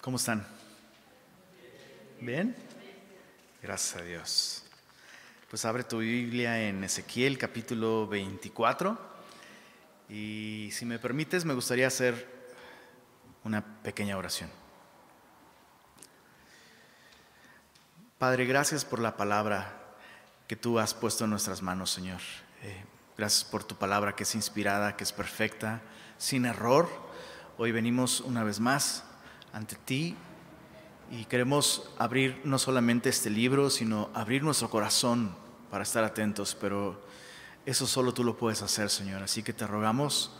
¿Cómo están? ¿Bien? Gracias a Dios. Pues abre tu Biblia en Ezequiel capítulo 24 y si me permites me gustaría hacer una pequeña oración. Padre, gracias por la palabra que tú has puesto en nuestras manos, Señor. Eh, gracias por tu palabra que es inspirada, que es perfecta, sin error. Hoy venimos una vez más ante ti y queremos abrir no solamente este libro, sino abrir nuestro corazón para estar atentos, pero eso solo tú lo puedes hacer, Señor. Así que te rogamos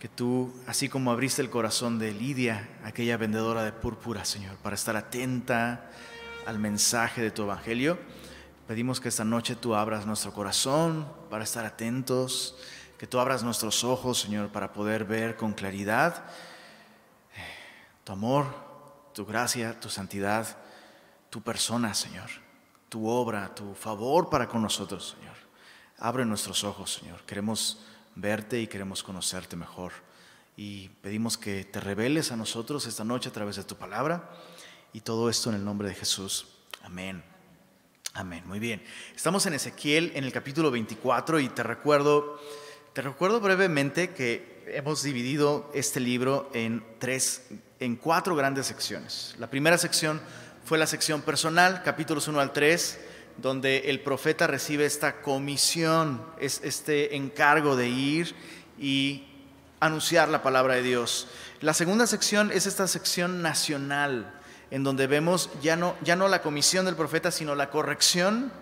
que tú, así como abriste el corazón de Lidia, aquella vendedora de púrpura, Señor, para estar atenta al mensaje de tu evangelio, pedimos que esta noche tú abras nuestro corazón para estar atentos, que tú abras nuestros ojos, Señor, para poder ver con claridad tu amor, tu gracia, tu santidad, tu persona, Señor, tu obra, tu favor para con nosotros, Señor. Abre nuestros ojos, Señor. Queremos verte y queremos conocerte mejor. Y pedimos que te reveles a nosotros esta noche a través de tu palabra y todo esto en el nombre de Jesús. Amén. Amén. Muy bien. Estamos en Ezequiel en el capítulo 24 y te recuerdo, te recuerdo brevemente que hemos dividido este libro en tres en cuatro grandes secciones. La primera sección fue la sección personal, capítulos 1 al 3, donde el profeta recibe esta comisión, es este encargo de ir y anunciar la palabra de Dios. La segunda sección es esta sección nacional, en donde vemos ya no, ya no la comisión del profeta, sino la corrección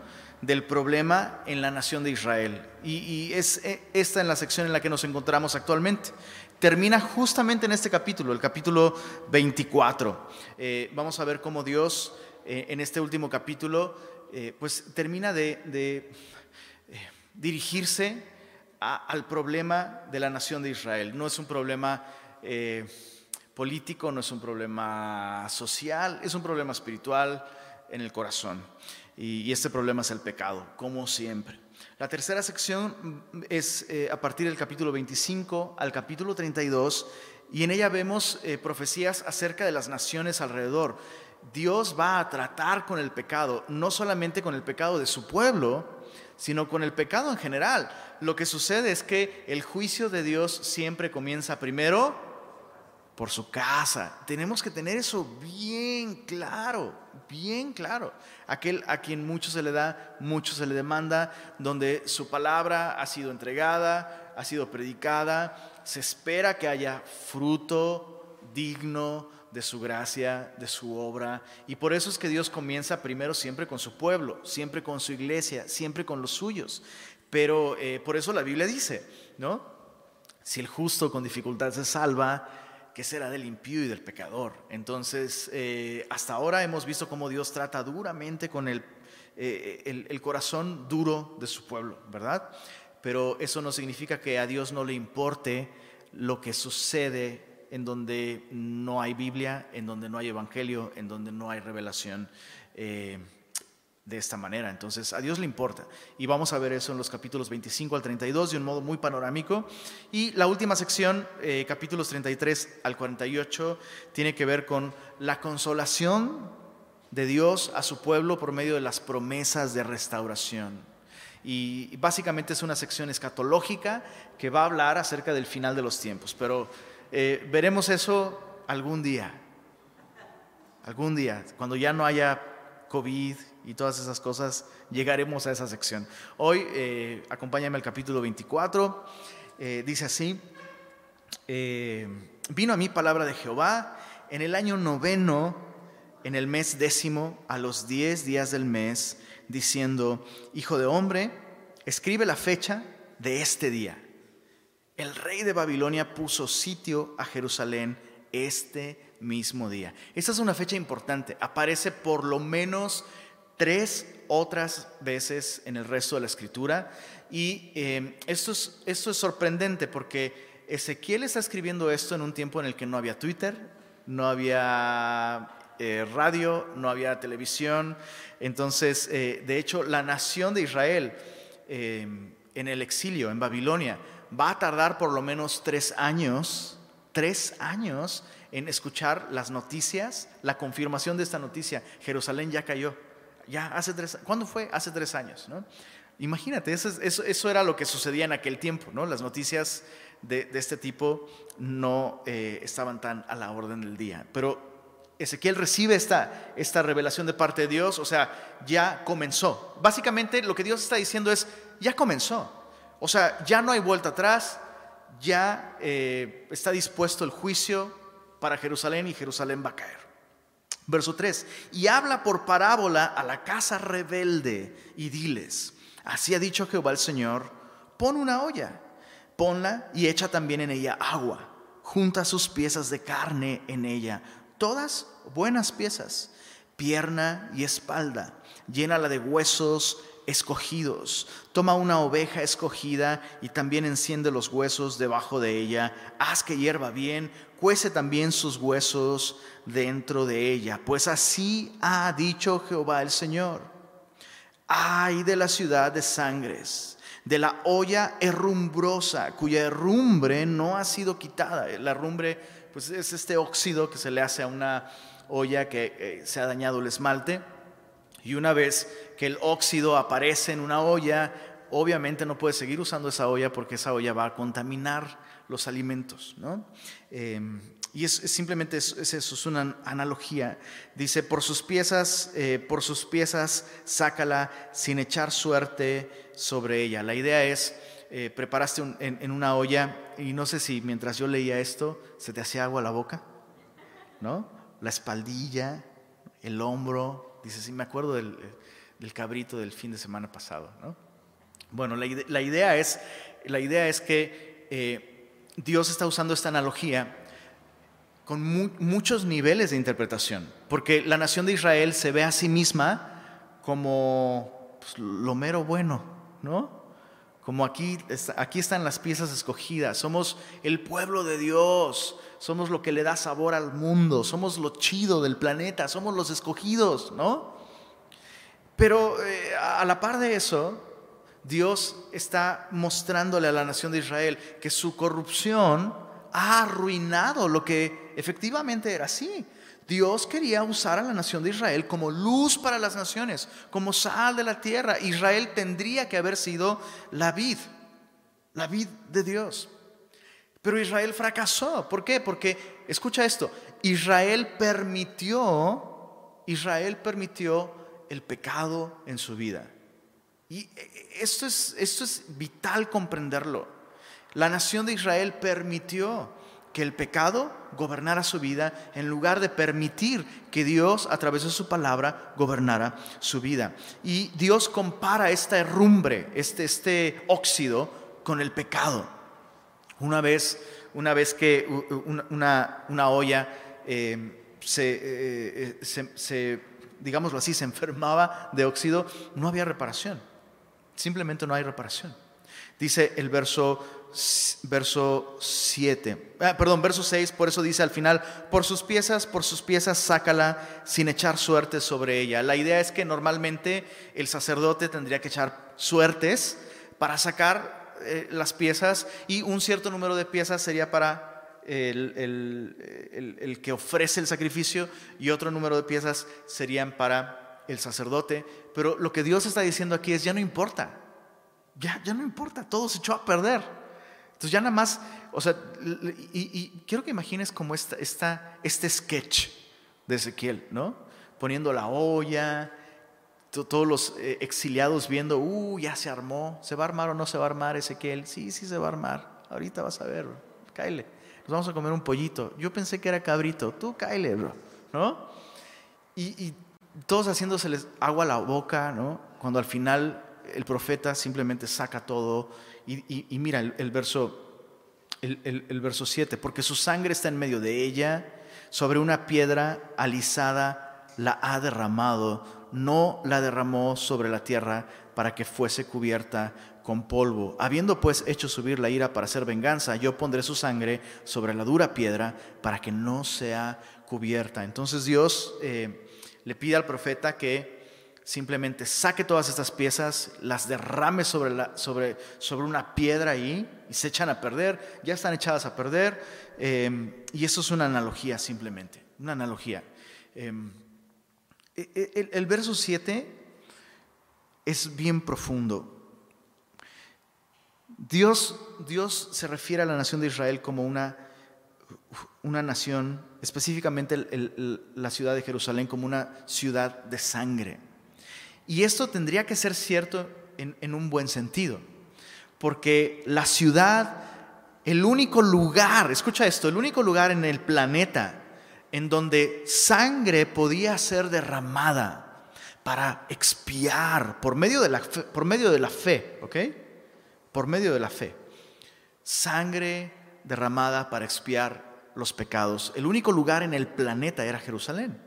del problema en la nación de Israel. Y, es eh, esta en la sección en la que nos encontramos actualmente termina justamente en este capítulo, el capítulo 24. Eh, vamos a ver cómo Dios eh, en este último capítulo pues termina de, dirigirse al problema de la nación de Israel. No es un problema político, no es un problema social, es un problema espiritual en el corazón. Y este problema es el pecado, como siempre. La tercera sección es eh, a partir del capítulo 25 al capítulo 32 y en ella vemos eh, profecías acerca de las naciones alrededor. Dios va a tratar con el pecado, no solamente con el pecado de su pueblo, sino con el pecado en general. Lo que sucede es que el juicio de Dios siempre comienza primero por su casa. Tenemos que tener eso bien claro, bien claro aquel a quien mucho se le da, mucho se le demanda, donde su palabra ha sido entregada, ha sido predicada, se espera que haya fruto digno de su gracia, de su obra. Y por eso es que Dios comienza primero siempre con su pueblo, siempre con su iglesia, siempre con los suyos. Pero eh, por eso la Biblia dice, ¿no? Si el justo con dificultad se salva, ¿qué será del impío y del pecador? Entonces, eh, hasta ahora hemos visto cómo Dios trata duramente con eh, el, el, corazón duro de su pueblo, ¿verdad? Pero eso no significa que a Dios no le importe lo que sucede en donde no hay Biblia, en donde no hay Evangelio, en donde no hay revelación. Eh, de esta manera. Entonces, a Dios le importa. Y vamos a ver eso en los capítulos 25 al 32 de un modo muy panorámico. Y la última sección, eh, capítulos 33 al 48, tiene que ver con la consolación de Dios a su pueblo por medio de las promesas de restauración. Y básicamente es una sección escatológica que va a hablar acerca del final de los tiempos. Pero eh, veremos eso algún día. Algún día, cuando ya no haya COVID y todas esas cosas, llegaremos a esa sección. Hoy, eh, acompáñame al capítulo 24, eh, dice así, eh, vino a mí palabra de Jehová en el año noveno, en el mes décimo, a los diez días del mes, diciendo, Hijo de hombre, escribe la fecha de este día. El rey de Babilonia puso sitio a Jerusalén este mismo día. Esta es una fecha importante. Aparece por lo menos tres otras veces en el resto de la escritura. Y eh, esto, es, esto es sorprendente porque Ezequiel está escribiendo esto en un tiempo en el que no había Twitter, no había eh, radio, no había televisión. Entonces, eh, de hecho, la nación de Israel en el exilio, en Babilonia, va a tardar por lo menos tres años Tres años en escuchar las noticias, la confirmación de esta noticia. Jerusalén ya cayó. Ya hace tres ¿Cuándo fue? Hace tres años. ¿no? Imagínate, eso, era lo que sucedía en aquel tiempo. ¿no? Las noticias de, este tipo no eh, estaban tan a la orden del día. Pero Ezequiel recibe esta, esta revelación de parte de Dios, o sea, ya comenzó. Básicamente lo que Dios está diciendo es, ya comenzó. O sea, ya no hay vuelta atrás, ya eh, está dispuesto el juicio para Jerusalén y Jerusalén va a caer. Verso 3, y habla por parábola a la casa rebelde y diles, así ha dicho Jehová el Señor, pon una olla, ponla y echa también en ella agua, junta sus piezas de carne en ella, todas buenas piezas, pierna y espalda, llénala de huesos escogidos. Toma una oveja escogida y también enciende los huesos debajo de ella. Haz que hierva bien, cuece también sus huesos dentro de ella. Pues así ha dicho Jehová el Señor. Ay de la ciudad de sangres, de la olla herrumbrosa, cuya herrumbre no ha sido quitada. La herrumbre pues es este óxido que se le hace a una olla que eh, se ha dañado el esmalte. Y una vez que el óxido aparece en una olla, obviamente no puede seguir usando esa olla porque esa olla va a contaminar los alimentos. ¿no? Em, y es, simplemente es, eso, es una analogía. Dice, por sus piezas, eh, por sus piezas, sácala sin echar suerte sobre ella. La idea es, eh, preparaste en, una olla y no sé si mientras yo leía esto se te hacía agua a la boca, ¿no? La espaldilla, el hombro, dice, sí, me acuerdo del, cabrito del fin de semana pasado, ¿no? Bueno, la, idea, es, la idea es que eh, Dios está usando esta analogía con muchos niveles de interpretación, porque la nación de Israel se ve a sí misma como pues, lo mero bueno, ¿no? Como aquí, aquí están las piezas escogidas, somos el pueblo de Dios, somos lo que le da sabor al mundo, somos lo chido del planeta, somos los escogidos, ¿no? Pero eh, a la par de eso, Dios está mostrándole a la nación de Israel que su corrupción ha arruinado lo que efectivamente era así. Dios quería usar a la nación de Israel como luz para las naciones, como sal de la tierra. Israel tendría que haber sido la vid, la vid de Dios. Pero Israel fracasó. ¿Por qué? Porque, escucha esto, Israel permitió, Israel permitió el pecado en su vida. Y esto es, esto es vital comprenderlo. La nación de Israel permitió que el pecado gobernara su vida en lugar de permitir que Dios a través de su palabra gobernara su vida. Y Dios compara esta herrumbre, este, este óxido, con el pecado. Una vez, una vez que una, una olla eh, eh, se, se, digámoslo así, se enfermaba de óxido, no había reparación. Simplemente no hay reparación. Dice el verso verso 7, ah, perdón, verso 6, por eso dice al final, por sus piezas, por sus piezas sácala sin echar suerte sobre ella. La idea es que normalmente el sacerdote tendría que echar suertes para sacar eh, las piezas y un cierto número de piezas sería para el, que ofrece el sacrificio y otro número de piezas serían para el sacerdote. Pero lo que Dios está diciendo aquí es, ya no importa, ya, ya no importa, todo se echó a perder. Entonces ya nada más, o sea, y, quiero que imagines como esta, esta, este sketch de Ezequiel, ¿no? Poniendo la olla, todos los eh, exiliados viendo, uh, ya se armó, ¿se va a armar o no se va a armar Ezequiel? Sí, sí se va a armar, ahorita vas a ver, cáele, nos vamos a comer un pollito. Yo pensé que era cabrito, tú cáele, bro, ¿no? Y, todos haciéndoseles agua a la boca, ¿no? Cuando al final el profeta simplemente saca todo y, mira el, verso, el, verso 7, porque su sangre está en medio de ella, sobre una piedra alisada la ha derramado, no la derramó sobre la tierra para que fuese cubierta con polvo. Habiendo pues hecho subir la ira para hacer venganza, yo pondré su sangre sobre la dura piedra para que no sea cubierta. Entonces Dios eh, le pide al profeta que simplemente saque todas estas piezas, las derrame sobre, sobre, sobre una piedra ahí y se echan a perder, ya están echadas a perder. Em, y eso es una analogía simplemente, una analogía. Em, e, e, el, el verso 7 es bien profundo. Dios, Dios se refiere a la nación de Israel como una, una nación, específicamente la ciudad de Jerusalén, como una ciudad de sangre. Y esto tendría que ser cierto en, en un buen sentido, porque la ciudad, el único lugar, escucha esto, el único lugar en el planeta en donde sangre podía ser derramada para expiar por medio de la fe, por medio de la fe, ¿ok? Por medio de la fe. Sangre derramada para expiar los pecados. El único lugar en el planeta era Jerusalén.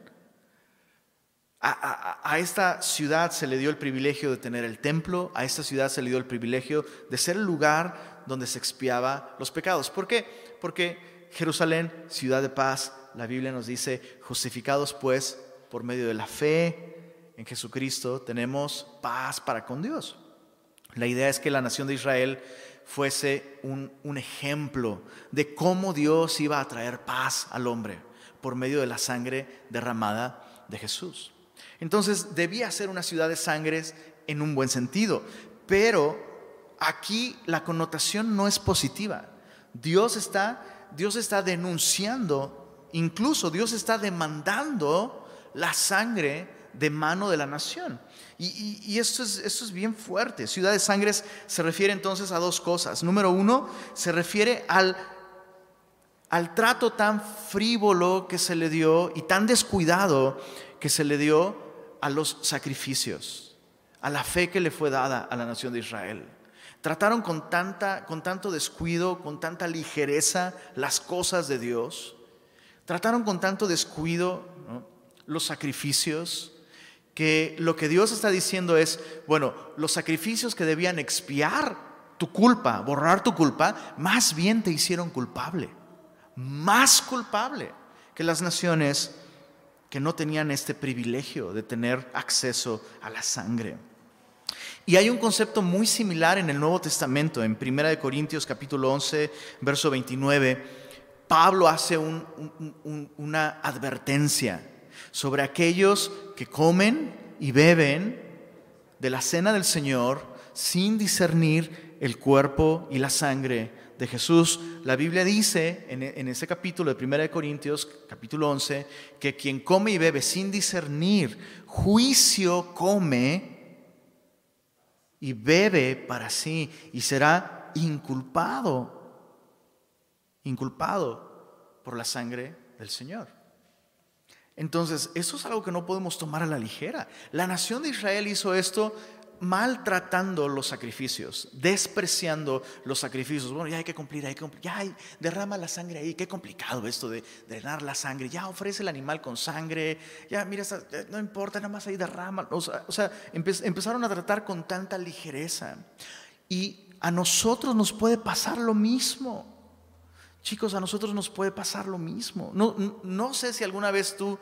A, esta ciudad se le dio el privilegio de tener el templo, a esta ciudad se le dio el privilegio de ser el lugar donde se expiaba los pecados. ¿Por qué? Porque Jerusalén, ciudad de paz, la Biblia nos dice, justificados pues por medio de la fe en Jesucristo, tenemos paz para con Dios. La idea es que la nación de Israel fuese un, ejemplo de cómo Dios iba a traer paz al hombre por medio de la sangre derramada de Jesús. Entonces debía ser una ciudad de sangres en un buen sentido, pero aquí la connotación no es positiva. Dios está, Dios está denunciando, incluso Dios está demandando la sangre de mano de la nación. Y, esto, es, esto es bien fuerte. Ciudad de sangres se refiere entonces a dos cosas. Número uno, se refiere al, al trato tan frívolo que se le dio y tan descuidado que se le dio a los sacrificios, a la fe que le fue dada a la nación de Israel. Trataron con, tanta, con tanto descuido, con tanta ligereza las cosas de Dios. Trataron con tanto descuido los sacrificios, lo que Dios está diciendo es, bueno, los sacrificios que debían expiar tu culpa, borrar tu culpa, más bien te hicieron culpable, más culpable que las naciones que no tenían este privilegio de tener acceso a la sangre. Y hay un concepto muy similar en el Nuevo Testamento, en 1 Corintios capítulo 11, verso 29. Pablo hace una advertencia sobre aquellos que comen y beben de la cena del Señor sin discernir el cuerpo y la sangre de Jesús. La Biblia dice en, ese capítulo de 1 Corintios, capítulo 11, que quien come y bebe sin discernir juicio come y bebe para sí y será inculpado, inculpado por la sangre del Señor. Entonces, eso es algo que no podemos tomar a la ligera. La nación de Israel hizo esto maltratando los sacrificios, despreciando los sacrificios. Bueno, ya hay que cumplir, hay que cumplir, ya hay, derrama la sangre ahí, qué complicado esto de drenar la sangre, ya ofrece el animal con sangre, ya mira, no importa, nada más ahí derrama. O sea, empezaron a tratar con tanta ligereza. Y a nosotros nos puede pasar lo mismo. Chicos, a nosotros nos puede pasar lo mismo. No, no sé si alguna vez tú,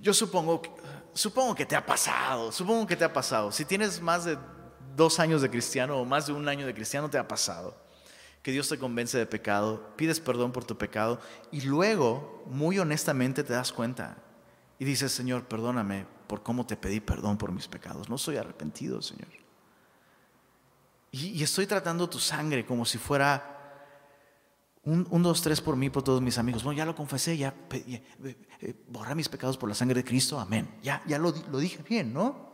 yo supongo supongo que te ha pasado, supongo que te ha pasado. Si tienes más de dos años de cristiano o más de un año de cristiano, te ha pasado. Que Dios te convence de pecado, pides perdón por tu pecado y luego, muy honestamente, te das cuenta y dices, Señor, perdóname por cómo te pedí perdón por mis pecados. No soy arrepentido, Señor. Y estoy tratando tu sangre como si fuera un, dos, tres por mí, por todos mis amigos. Bueno, ya lo confesé, ya, eh, eh, borra mis pecados por la sangre de Cristo, amén. Ya, ya lo, lo dije bien, ¿no?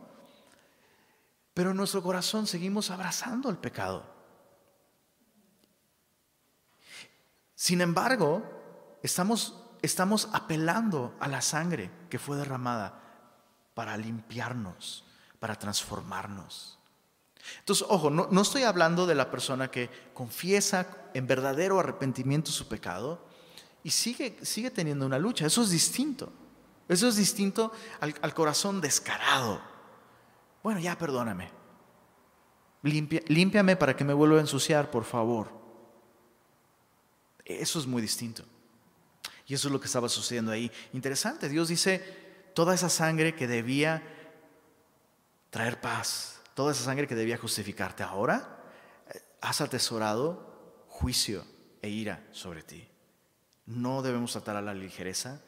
Pero en nuestro corazón seguimos abrazando el pecado. Sin embargo, estamos, estamos apelando a la sangre que fue derramada para limpiarnos, para transformarnos. Entonces, ojo, no, estoy hablando de la persona que confiesa en verdadero arrepentimiento su pecado y sigue, sigue teniendo una lucha. Eso es distinto. Eso es distinto al, al corazón descarado. Bueno, ya perdóname. Limpia, límpiame para que me vuelva a ensuciar, por favor. Eso es muy distinto. Y eso es lo que estaba sucediendo ahí. Interesante, Dios dice, toda esa sangre que debía traer paz. Toda esa sangre que debía justificarte ahora, eh, has atesorado juicio e ira sobre ti. No debemos tratar a la ligereza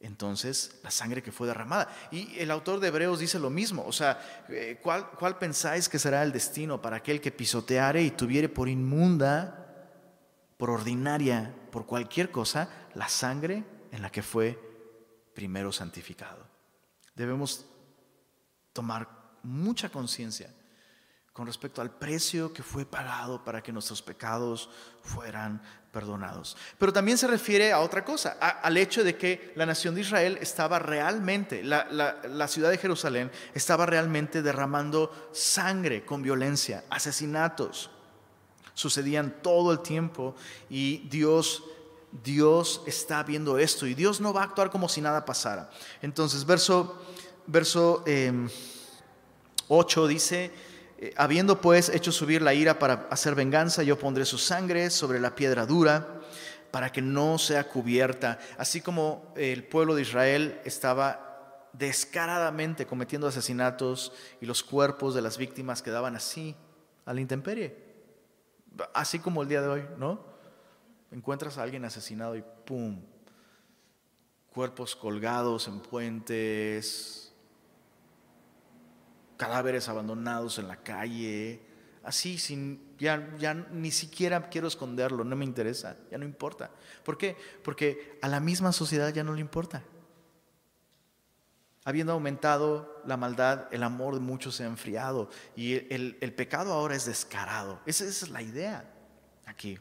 entonces la sangre que fue derramada. Y el autor de Hebreos dice lo mismo, o sea, eh, ¿cuál, ¿cuál, pensáis que será el destino para aquel que pisoteare y tuviere por inmunda, por ordinaria, por cualquier cosa, la sangre en la que fue primero santificado? Debemos tomar mucha conciencia con respecto al precio que fue pagado para que nuestros pecados fueran perdonados. Pero también se refiere a otra cosa, al hecho de que la nación de Israel estaba realmente, la, la, ciudad de Jerusalén estaba realmente derramando sangre con violencia, asesinatos. Sucedían todo el tiempo y Dios Dios está viendo esto y Dios no va a actuar como si nada pasara. Entonces, verso, verso 8 em, dice, eh, habiendo pues hecho subir la ira para hacer venganza, yo pondré su sangre sobre la piedra dura para que no sea cubierta. Así como el pueblo de Israel estaba descaradamente cometiendo asesinatos y los cuerpos de las víctimas quedaban así, a la intemperie. Así como el día de hoy, ¿no? Encuentras a alguien asesinado y ¡pum! Cuerpos colgados en puentes, cadáveres abandonados en la calle, así, sin, ya, ya ni siquiera quiero esconderlo, no me interesa, ya no importa. ¿Por qué? Porque a la misma sociedad ya no le importa. Habiendo aumentado la maldad, el amor de muchos se ha enfriado y el, el pecado ahora es descarado. Esa, es la idea aquí.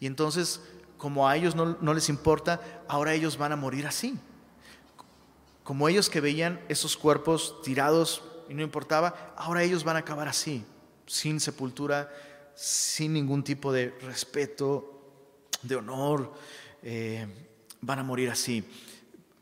Y entonces, como a ellos no, no les importa, ahora ellos van a morir así. Como ellos que veían esos cuerpos tirados y no importaba, ahora ellos van a acabar así, sin sepultura, sin ningún tipo de respeto, de honor, eh, van a morir así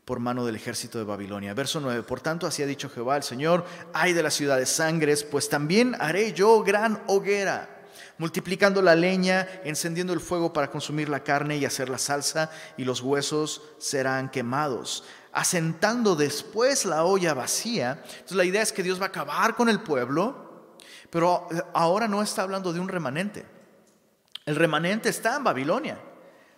por mano del ejército de Babilonia. Verso 9, por tanto así ha dicho Jehová el Señor, ay de la ciudad de sangres, pues también haré yo gran hoguera multiplicando la leña, encendiendo el fuego para consumir la carne y hacer la salsa, y los huesos serán quemados asentando después la olla vacía. Entonces la idea es que Dios va a acabar con el pueblo, pero ahora no está hablando de un remanente. El remanente está en Babilonia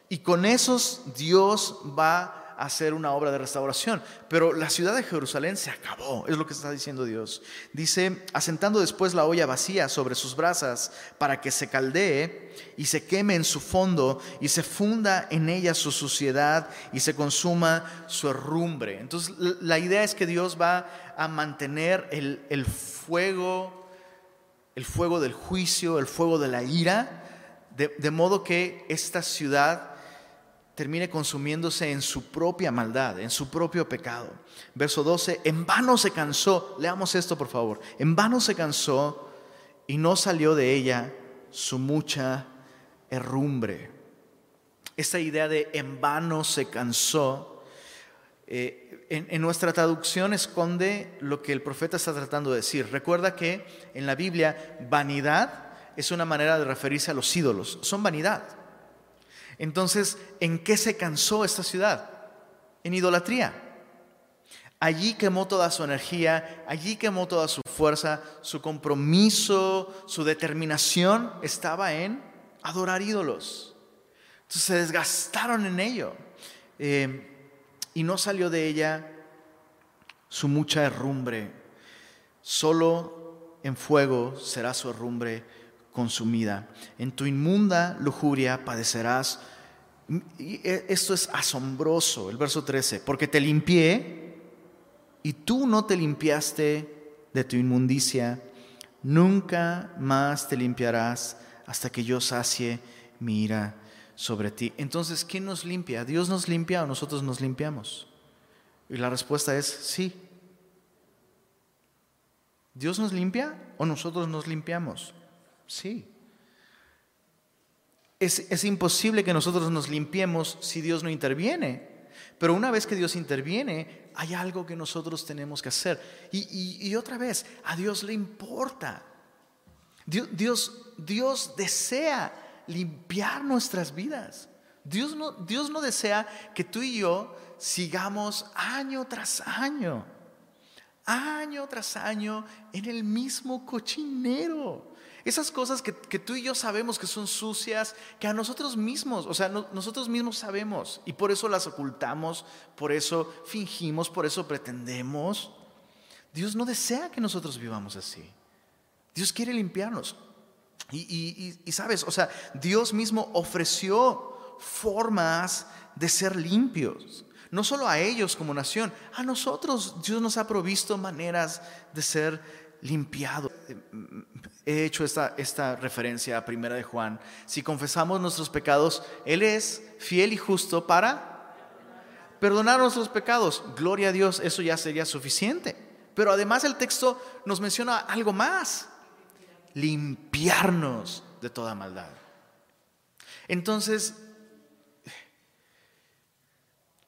y con esos Dios va hacer una obra de restauración. Pero la ciudad de Jerusalén se acabó, es lo que está diciendo Dios. Dice, asentando después la olla vacía sobre sus brasas para que se caldee y se queme en su fondo y se funda en ella su suciedad y se consuma su herrumbre. Entonces la idea es que Dios va a mantener el, fuego, el fuego del juicio, el fuego de la ira, de modo que esta ciudad termine consumiéndose en su propia maldad, en su propio pecado. Verso 12, en vano se cansó, leamos esto por favor, en vano se cansó y no salió de ella su mucha herrumbre. Esta idea de en vano se cansó, eh, en, en nuestra traducción esconde lo que el profeta está tratando de decir. Recuerda que en la Biblia vanidad es una manera de referirse a los ídolos, son vanidad. Entonces, ¿en qué se cansó esta ciudad? En idolatría. Allí quemó toda su energía, allí quemó toda su fuerza, su compromiso, su determinación estaba en adorar ídolos. Entonces se desgastaron en ello. Eh, y no salió de ella su mucha herrumbre. Solo en fuego será su herrumbre consumida. En tu inmunda lujuria padecerás. Y e, esto es asombroso, el verso 13, porque te limpié y tú no te limpiaste de tu inmundicia, nunca más te limpiarás hasta que yo sacie mi ira sobre ti. Entonces, ¿quién nos limpia? ¿Dios nos limpia o nosotros nos limpiamos? Y la respuesta es sí. ¿Dios nos limpia o nosotros nos limpiamos? Sí. Es, imposible que nosotros nos limpiemos si Dios no interviene. Pero una vez que Dios interviene, hay algo que nosotros tenemos que hacer. Y, otra vez, a Dios le importa. Dios, Dios, desea limpiar nuestras vidas. Dios no, Dios no desea que tú y yo sigamos año tras año año tras año en el mismo cochinero. Esas cosas que, tú y yo sabemos que son sucias, que a nosotros mismos, o sea, nosotros mismos sabemos y por eso las ocultamos, por eso fingimos, por eso pretendemos. Dios no desea que nosotros vivamos así. Dios quiere limpiarnos. Y, y, sabes, o sea, Dios mismo ofreció formas de ser limpios. No solo a ellos como nación, a nosotros Dios nos ha provisto maneras de ser limpiados. He hecho esta, esta referencia a Primera de Juan. Si confesamos nuestros pecados, Él es fiel y justo para perdonar nuestros pecados. Gloria a Dios, eso ya sería suficiente. Pero además el texto nos menciona algo más limpiarnos de toda maldad. Entonces,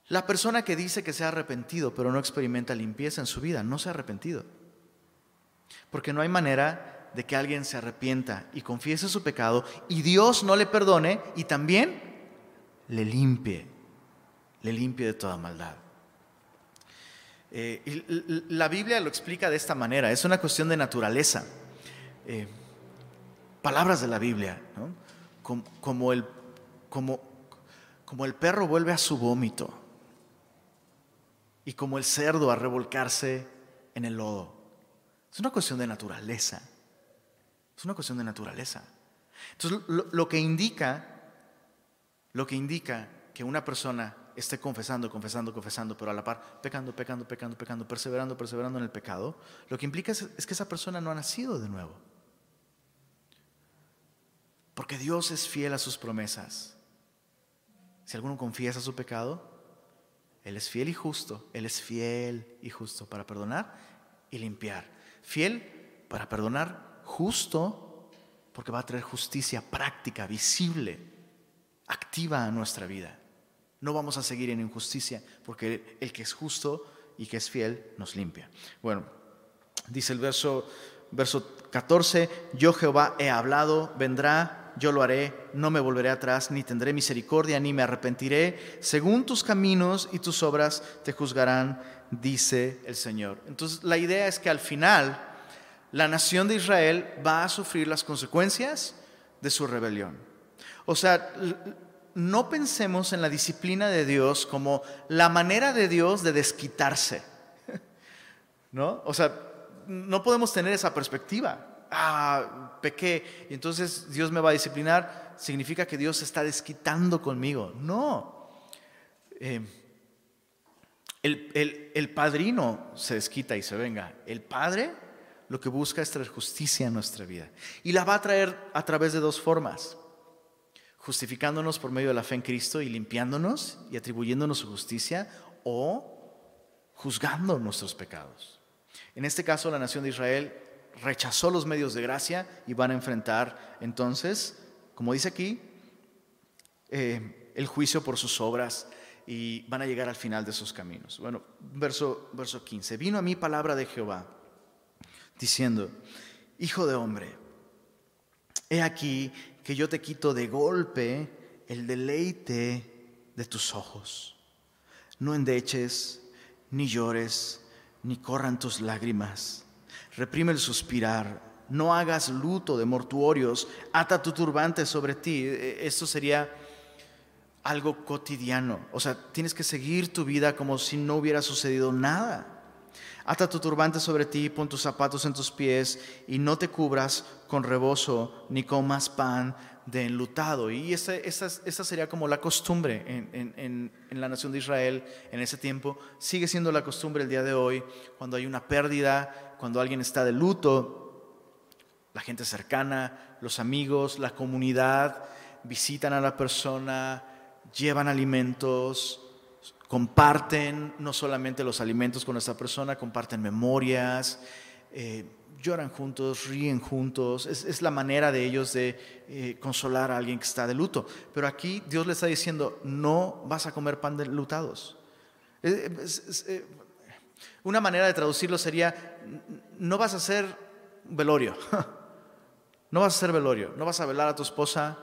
la persona que dice que se ha arrepentido pero no experimenta limpieza en su vida, no se ha arrepentido. Porque no hay manera de que alguien se arrepienta y confiese su pecado y Dios no le perdone y también le limpie, le limpie de toda maldad. Eh, la Biblia lo explica de esta manera, es una cuestión de naturaleza. Eh, palabras de la Biblia, como, el, como, como el perro vuelve a su vómito y como el cerdo a revolcarse en el lodo. Es una cuestión de naturaleza. Es una cuestión de naturaleza. Entonces, lo, que indica, lo que indica que una persona esté confesando, confesando, confesando, pero a la par pecando, pecando, pecando, pecando, perseverando, perseverando en el pecado, lo que implica es que esa persona no ha nacido de nuevo. Porque Dios es fiel a sus promesas. Si alguno confiesa su pecado, Él es fiel y justo. Él es fiel y justo para perdonar y limpiar. Fiel para perdonar, justo, porque va a traer justicia práctica, visible, activa a nuestra vida. No vamos a seguir en injusticia, porque el que es justo y que es fiel nos limpia. Bueno, dice el verso, verso 14, yo Jehová he hablado, vendrá yo lo haré, no me volveré atrás, ni tendré misericordia, ni me arrepentiré. Según tus caminos y tus obras te juzgarán, dice el Señor. Entonces la idea es que al final la nación de Israel va a sufrir las consecuencias de su rebelión. O sea, no pensemos en la disciplina de Dios como la manera de Dios de desquitarse. ¿No? O sea, no podemos tener esa perspectiva ah, pequé, entonces Dios me va a disciplinar, significa que Dios se está desquitando conmigo. No. Eh, el, el, padrino se desquita y se venga. El padre lo que busca es traer justicia en nuestra vida. Y la va a traer a través de dos formas. Justificándonos por medio de la fe en Cristo y limpiándonos y atribuyéndonos su justicia o juzgando nuestros pecados. En este caso, la nación de Israel rechazó los medios de gracia y van a enfrentar entonces, como dice aquí, eh, el juicio por sus obras y van a llegar al final de sus caminos. Bueno, verso, verso 15. Vino a mí palabra de Jehová diciendo, Hijo de hombre, he aquí que yo te quito de golpe el deleite de tus ojos. No endeches, ni llores, ni corran tus lágrimas reprime el suspirar, no hagas luto de mortuorios, ata tu turbante sobre ti. E, esto sería algo cotidiano. O sea, tienes que seguir tu vida como si no hubiera sucedido nada. Ata tu turbante sobre ti, pon tus zapatos en tus pies y no te cubras con rebozo ni comas pan de enlutado. Y esa, sería como la costumbre en, la nación de Israel en ese tiempo. Sigue siendo la costumbre el día de hoy, cuando hay una pérdida, cuando alguien está de luto, la gente cercana, los amigos, la comunidad visitan a la persona, llevan alimentos, comparten no solamente los alimentos con esa persona, comparten memorias, eh, lloran juntos, ríen juntos. Es, la manera de ellos de eh, consolar a alguien que está de luto. Pero aquí Dios le está diciendo, no vas a comer pan de lutados. Eh, una manera de traducirlo sería, no vas a hacer velorio, no vas a hacer velorio, no vas a velar a tu esposa,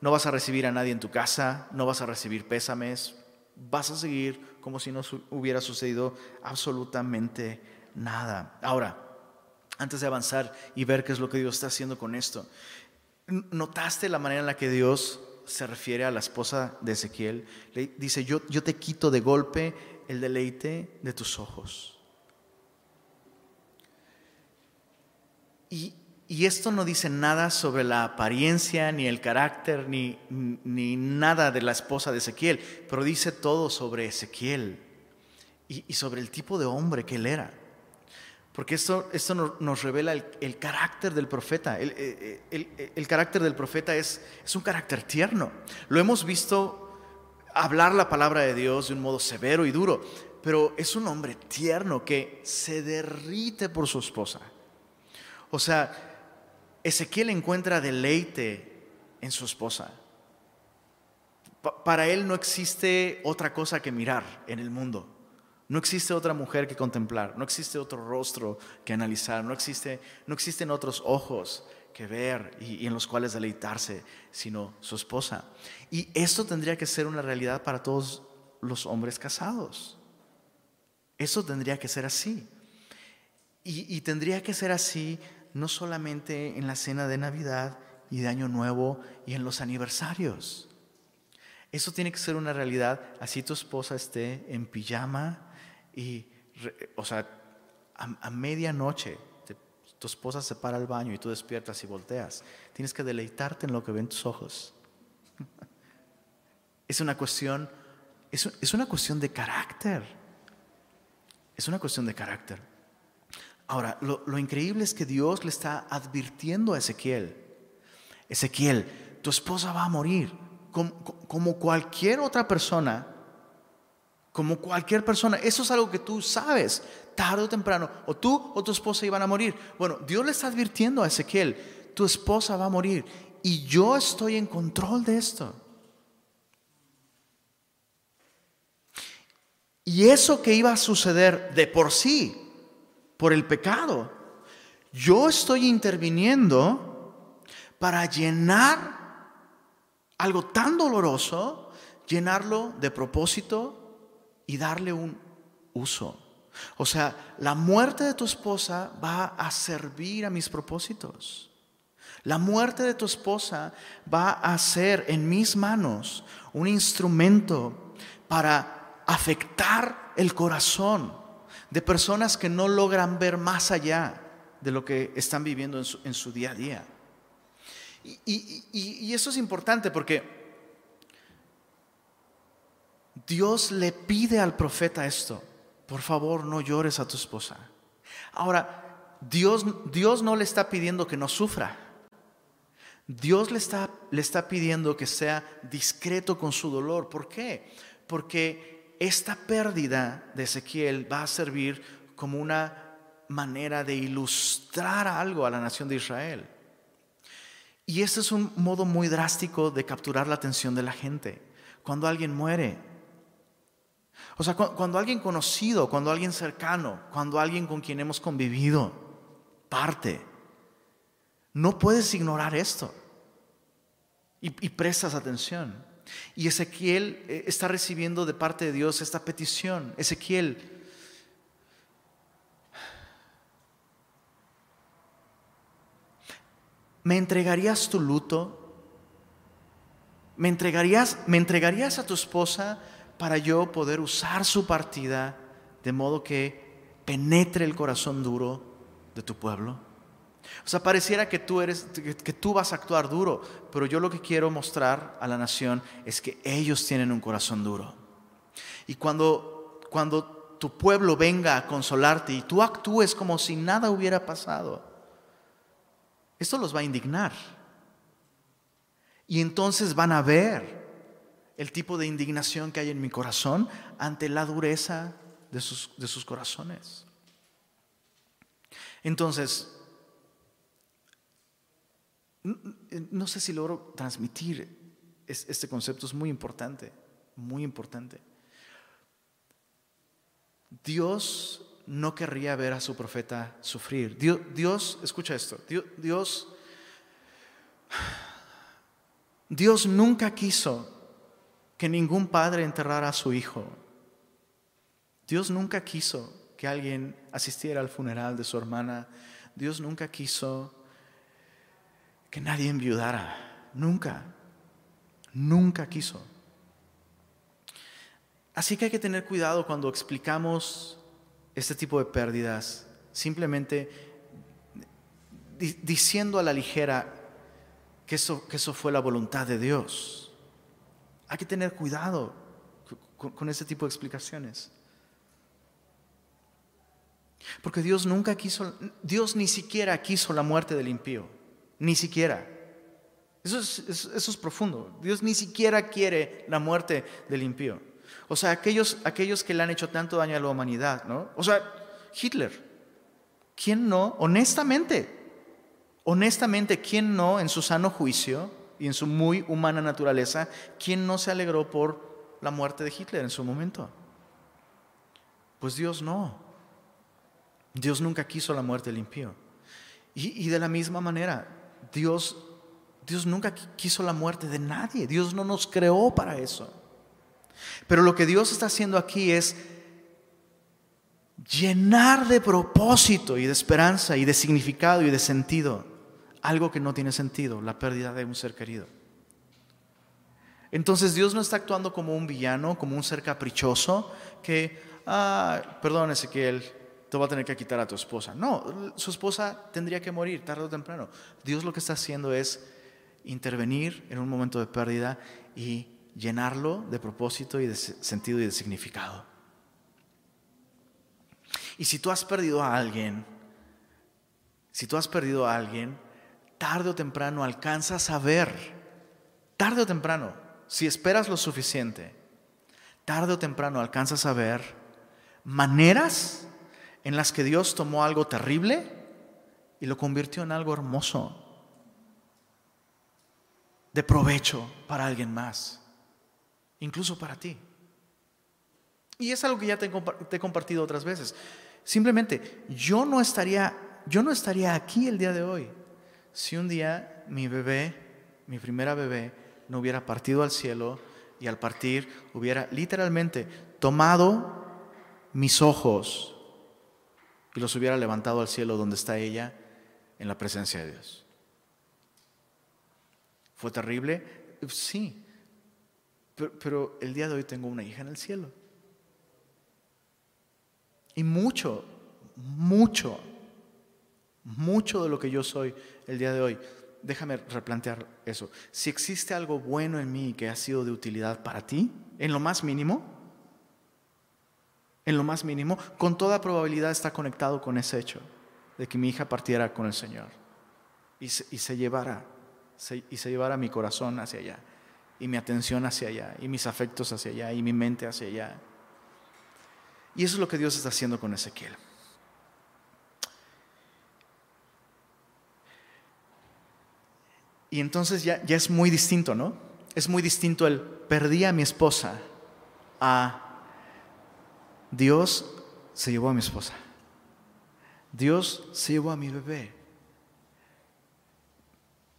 no vas a recibir a nadie en tu casa, no vas a recibir pésames, vas a seguir como si no hubiera sucedido absolutamente nada. Ahora, antes de avanzar y ver qué es lo que Dios está haciendo con esto, ¿notaste la manera en la que Dios se refiere a la esposa de Ezequiel? Le dice, yo, yo te quito de golpe el deleite de tus ojos. Y, y esto no dice nada sobre la apariencia, ni el carácter, ni, ni, nada de la esposa de Ezequiel, pero dice todo sobre Ezequiel y, y sobre el tipo de hombre que él era. Porque esto, esto nos revela el, carácter del profeta. El, el, el, carácter del profeta es, es un carácter tierno. Lo hemos visto hablar la palabra de Dios de un modo severo y duro, pero es un hombre tierno que se derrite por su esposa. O sea, Ezequiel encuentra deleite en su esposa. para él no existe otra cosa que mirar en el mundo. No existe otra mujer que contemplar, no existe otro rostro que analizar, no, existe, no existen otros ojos que ver y, en los cuales deleitarse, sino su esposa. Y esto tendría que ser una realidad para todos los hombres casados. Eso tendría que ser así. Y, y tendría que ser así no solamente en la cena de Navidad y de Año Nuevo y en los aniversarios. Eso tiene que ser una realidad, así tu esposa esté en pijama y, o sea, a, medianoche tu esposa se para al baño y tú despiertas y volteas. Tienes que deleitarte en lo que ven tus ojos. Es una cuestión, es, es una cuestión de carácter. Es una cuestión de carácter. Ahora, lo, increíble es que Dios le está advirtiendo a Ezequiel, Ezequiel, tu esposa va a morir, como, cualquier otra persona, como cualquier persona, eso es algo que tú sabes, tarde o temprano, o tú o tu esposa iban a morir. Bueno, Dios le está advirtiendo a Ezequiel, tu esposa va a morir y yo estoy en control de esto. Y eso que iba a suceder de por sí, por el pecado. Yo estoy interviniendo para llenar algo tan doloroso, llenarlo de propósito y darle un uso. O sea, la muerte de tu esposa va a servir a mis propósitos. La muerte de tu esposa va a ser en mis manos un instrumento para afectar el corazón de personas que no logran ver más allá de lo que están viviendo en su, día a día. Y, y eso es importante porque Dios le pide al profeta esto, por favor no llores a tu esposa. Ahora, Dios, Dios no le está pidiendo que no sufra. Dios le está, le está pidiendo que sea discreto con su dolor. ¿Por qué? Porque esta pérdida de Ezequiel va a servir como una manera de ilustrar algo a la nación de Israel. Y este es un modo muy drástico de capturar la atención de la gente. Cuando alguien muere, o sea, cuando alguien conocido, cuando alguien cercano, cuando alguien con quien hemos convivido parte, no puedes ignorar esto y, y prestas atención. Y Ezequiel eh, está recibiendo de parte de Dios esta petición. Ezequiel, ¿me entregarías tu luto? ¿Me entregarías, ¿Me entregarías a tu esposa para yo poder usar su partida de modo que penetre el corazón duro de tu pueblo? O sea, pareciera que tú, eres, que, tú vas a actuar duro, pero yo lo que quiero mostrar a la nación es que ellos tienen un corazón duro. Y cuando, cuando tu pueblo venga a consolarte y tú actúes como si nada hubiera pasado, esto los va a indignar. Y entonces van a ver el tipo de indignación que hay en mi corazón ante la dureza de sus, de sus corazones. Entonces, no sé si logro transmitir este concepto, es muy importante, muy importante. Dios no querría ver a su profeta sufrir. Dios, escucha esto, Dios, Dios nunca quiso que ningún padre enterrara a su hijo. Dios nunca quiso que alguien asistiera al funeral de su hermana. Dios nunca quiso que nadie enviudara. Nunca. Nunca quiso. Así que hay que tener cuidado cuando explicamos este tipo de pérdidas, simplemente diciendo a la ligera que eso, fue la voluntad de Dios. Hay que tener cuidado con, con ese tipo de explicaciones. Porque Dios nunca quiso, Dios ni siquiera quiso la muerte del impío, ni siquiera. Eso es, profundo. Dios ni siquiera quiere la muerte del impío. O sea, aquellos, aquellos que le han hecho tanto daño a la humanidad, ¿no? O sea, Hitler, ¿quién no? Honestamente, honestamente, ¿quién no en su sano juicio y en su muy humana naturaleza, quién no se alegró por la muerte de Hitler en su momento? Pues Dios no. Dios nunca quiso la muerte del impío. Y, de la misma manera, Dios, Dios nunca quiso la muerte de nadie. Dios no nos creó para eso. Pero lo que Dios está haciendo aquí es llenar de propósito y de esperanza y de significado y de sentido algo que no tiene sentido, la pérdida de un ser querido. Entonces Dios no está actuando como un villano, como un ser caprichoso que, ah, perdón Ezequiel, te va a tener que quitar a tu esposa. No, su esposa tendría que morir tarde o temprano. Dios lo que está haciendo es intervenir en un momento de pérdida y llenarlo de propósito y de sentido y de significado. Y si tú has perdido a alguien, si tú has perdido a alguien, tarde o temprano alcanzas a ver, tarde o temprano, si esperas lo suficiente, tarde o temprano alcanzas a ver maneras en las que Dios tomó algo terrible y lo convirtió en algo hermoso, de provecho para alguien más, incluso para ti. Y es algo que ya te, he compartido otras veces. Simplemente, yo no estaría, yo no estaría aquí el día de hoy si un día mi bebé, mi primera bebé, no hubiera partido al cielo y al partir hubiera literalmente tomado mis ojos y los hubiera levantado al cielo donde está ella en la presencia de Dios. ¿Fue terrible? Sí, pero, el día de hoy tengo una hija en el cielo. Y mucho, mucho, mucho de lo que yo soy el día de hoy, déjame replantear eso. Si existe algo bueno en mí que ha sido de utilidad para ti, en lo más mínimo, en lo más mínimo, con toda probabilidad está conectado con ese hecho de que mi hija partiera con el Señor y se, llevara, y se llevara mi corazón hacia allá, y mi atención hacia allá, y mis afectos hacia allá, y mi mente hacia allá. Y eso es lo que Dios está haciendo con Ezequiel. Y entonces ya, ya es muy distinto, ¿no? Es muy distinto el perdí a mi esposa a Dios se llevó a mi esposa. Dios se llevó a mi bebé.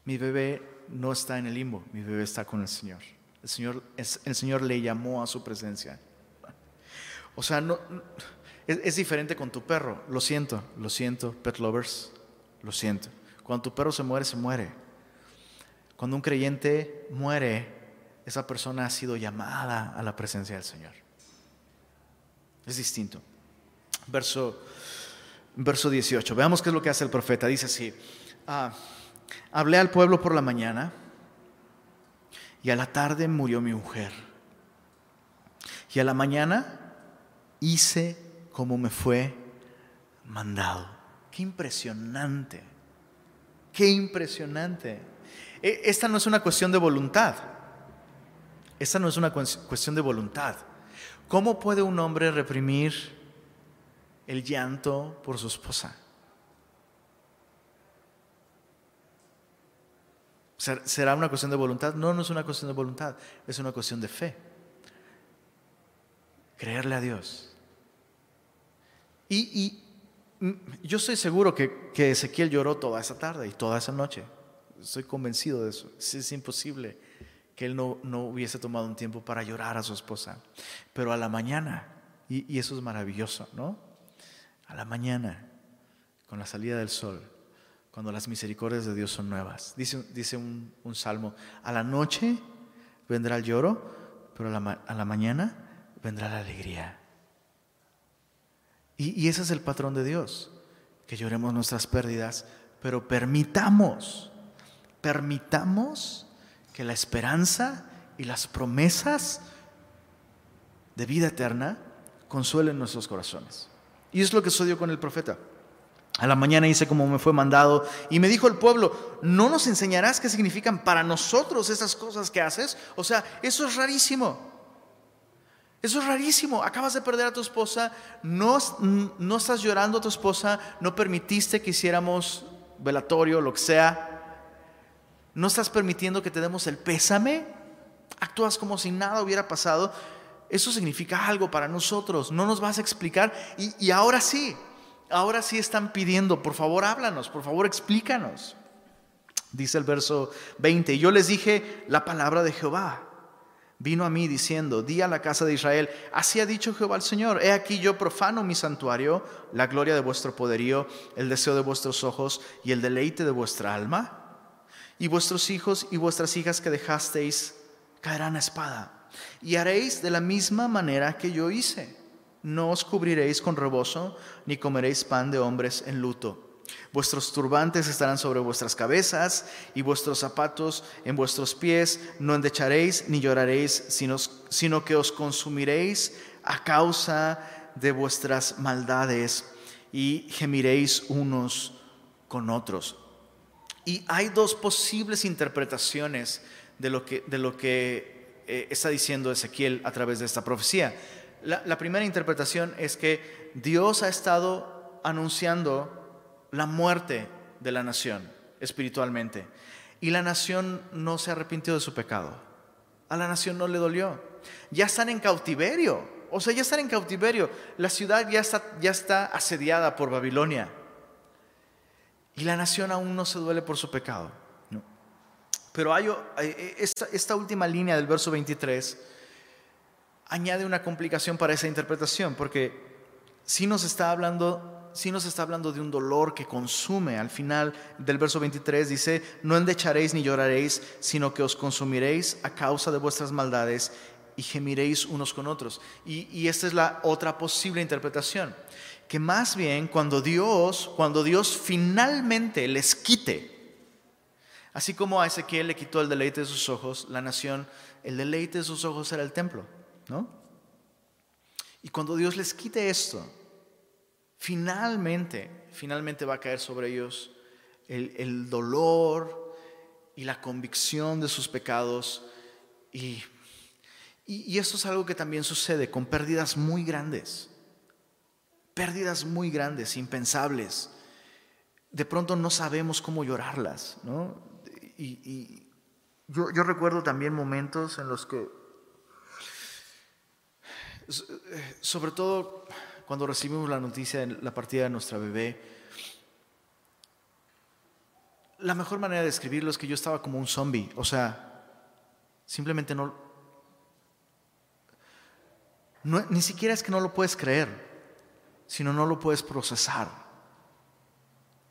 Mi bebé no está en el limbo, mi bebé está con el Señor. El Señor, el Señor le llamó a su presencia. O sea, no, es, es, diferente con tu perro. Lo siento, lo siento, pet lovers, lo siento. Cuando tu perro se muere, se muere. Cuando un creyente muere, esa persona ha sido llamada a la presencia del Señor. Es distinto. Verso, verso 18. Veamos qué es lo que hace el profeta. Dice así. Ah, hablé al pueblo por la mañana y a la tarde murió mi mujer. Y a la mañana hice como me fue mandado. Qué impresionante. Qué impresionante. E, esta no es una cuestión de voluntad. Esta no es una cuestión de voluntad. ¿Cómo puede un hombre reprimir el llanto por su esposa? ¿Será una cuestión de voluntad? No, no es una cuestión de voluntad, es una cuestión de fe. Creerle a Dios. Y, yo estoy seguro que, que, Ezequiel lloró toda esa tarde y toda esa noche. Estoy convencido de eso. Es imposible él no, no, hubiese tomado un tiempo para llorar a su esposa. Pero a la mañana, y, eso es maravilloso, ¿no? a la mañana, con la salida del sol, cuando las misericordias de Dios son nuevas. Dice, dice un, salmo, a la noche vendrá el lloro, pero a la, a la mañana vendrá la alegría. Y, y, ese es el patrón de Dios, que lloremos nuestras pérdidas, pero permitamos, permitamos que la esperanza y las promesas de vida eterna consuelen nuestros corazones. Y es lo que sucedió con el profeta. A la mañana hice como me fue mandado y me dijo el pueblo, ¿no nos enseñarás qué significan para nosotros esas cosas que haces? O sea, eso es rarísimo. Eso es rarísimo. Acabas de perder a tu esposa, no, no estás llorando a tu esposa, no permitiste que hiciéramos velatorio, lo que sea. No estás permitiendo que te demos el pésame. Actúas como si nada hubiera pasado. Eso significa algo para nosotros. No nos vas a explicar. Y, ahora sí, ahora sí están pidiendo, por favor háblanos, por favor explícanos. Dice el verso 20, yo les dije la palabra de Jehová. Vino a mí diciendo, di a la casa de Israel, así ha dicho Jehová el Señor, he aquí yo profano mi santuario, la gloria de vuestro poderío, el deseo de vuestros ojos y el deleite de vuestra alma. Y vuestros hijos y vuestras hijas que dejasteis caerán a espada. Y haréis de la misma manera que yo hice no os cubriréis con rebozo, ni comeréis pan de hombres en luto. Vuestros turbantes estarán sobre vuestras cabezas y vuestros zapatos en vuestros pies. No endecharéis ni lloraréis, sino, sino que os consumiréis a causa de vuestras maldades y gemiréis unos con otros. Y hay dos posibles interpretaciones de lo que, eh, está diciendo Ezequiel a través de esta profecía. La, primera interpretación es que Dios ha estado anunciando la muerte de la nación espiritualmente y la nación no se arrepintió de su pecado. A la nación no le dolió. Ya están en cautiverio. O sea, ya están en cautiverio. La ciudad ya está asediada por Babilonia. Y la nación aún no se duele por su pecado. Pero hay eh, esta, esta última línea del verso 23 añade una complicación para esa interpretación, porque si nos está hablando, si nos está hablando de un dolor que consume. Al final del verso 23 dice, no endecharéis ni lloraréis, sino que os consumiréis a causa de vuestras maldades y gemiréis unos con otros. Y, y esta es la otra posible interpretación, que más bien cuando Dios, cuando Dios finalmente les quite, así como a Ezequiel le quitó el deleite de sus ojos, la nación, el deleite de sus ojos era el templo. ¿no? Y cuando Dios les quite esto, finalmente, finalmente va a caer sobre ellos el, dolor y la convicción de sus pecados. Y, y, y esto es algo que también sucede con pérdidas muy grandes, pérdidas muy grandes, impensables. De pronto no sabemos cómo llorarlas, ¿no? Y, yo, recuerdo también momentos en los que eh, sobre todo cuando recibimos la noticia de la partida de nuestra bebé, la mejor manera de describirlo es que yo estaba como un zombie, o sea, simplemente no, no, ni siquiera es que no lo puedes creer, sino no lo puedes procesar,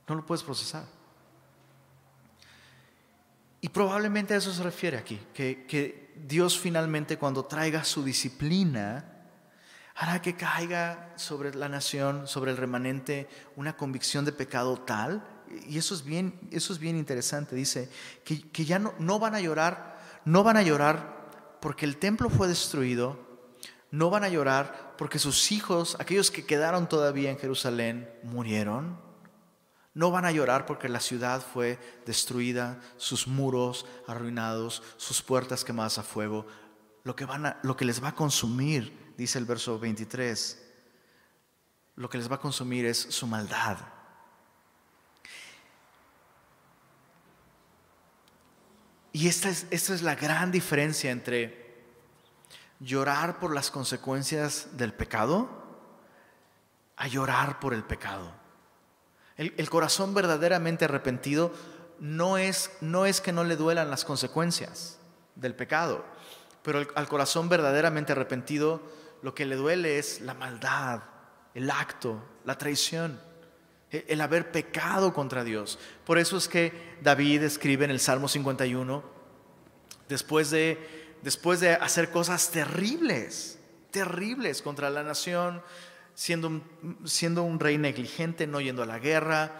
no lo puedes procesar. Y probablemente a eso se refiere aquí, que, que Dios finalmente cuando traiga su disciplina, hará que caiga sobre la nación, sobre el remanente, una convicción de pecado tal, y eso es bien, eso es bien interesante, dice, que, que ya no, no van a llorar, no van a llorar porque el templo fue destruido, no van a llorar porque sus hijos, aquellos que quedaron todavía en Jerusalén, murieron. No van a llorar porque la ciudad fue destruida, sus muros arruinados, sus puertas quemadas a fuego. Lo que, van a, lo que les va a consumir dice el verso 23, lo que les va a consumir es su maldad. Y esta es, esta es la gran diferencia entre llorar por las consecuencias del pecado a llorar por el pecado. El, el, corazón verdaderamente arrepentido no es, no es que no le duelan las consecuencias del pecado, pero al corazón verdaderamente arrepentido lo que le duele es la maldad el acto, la traición, e, el haber pecado contra Dios. Por eso es que David escribe en el Salmo 51, después de, después de hacer cosas terribles, terribles contra la nación, siendo un, siendo un rey negligente, no yendo a la guerra,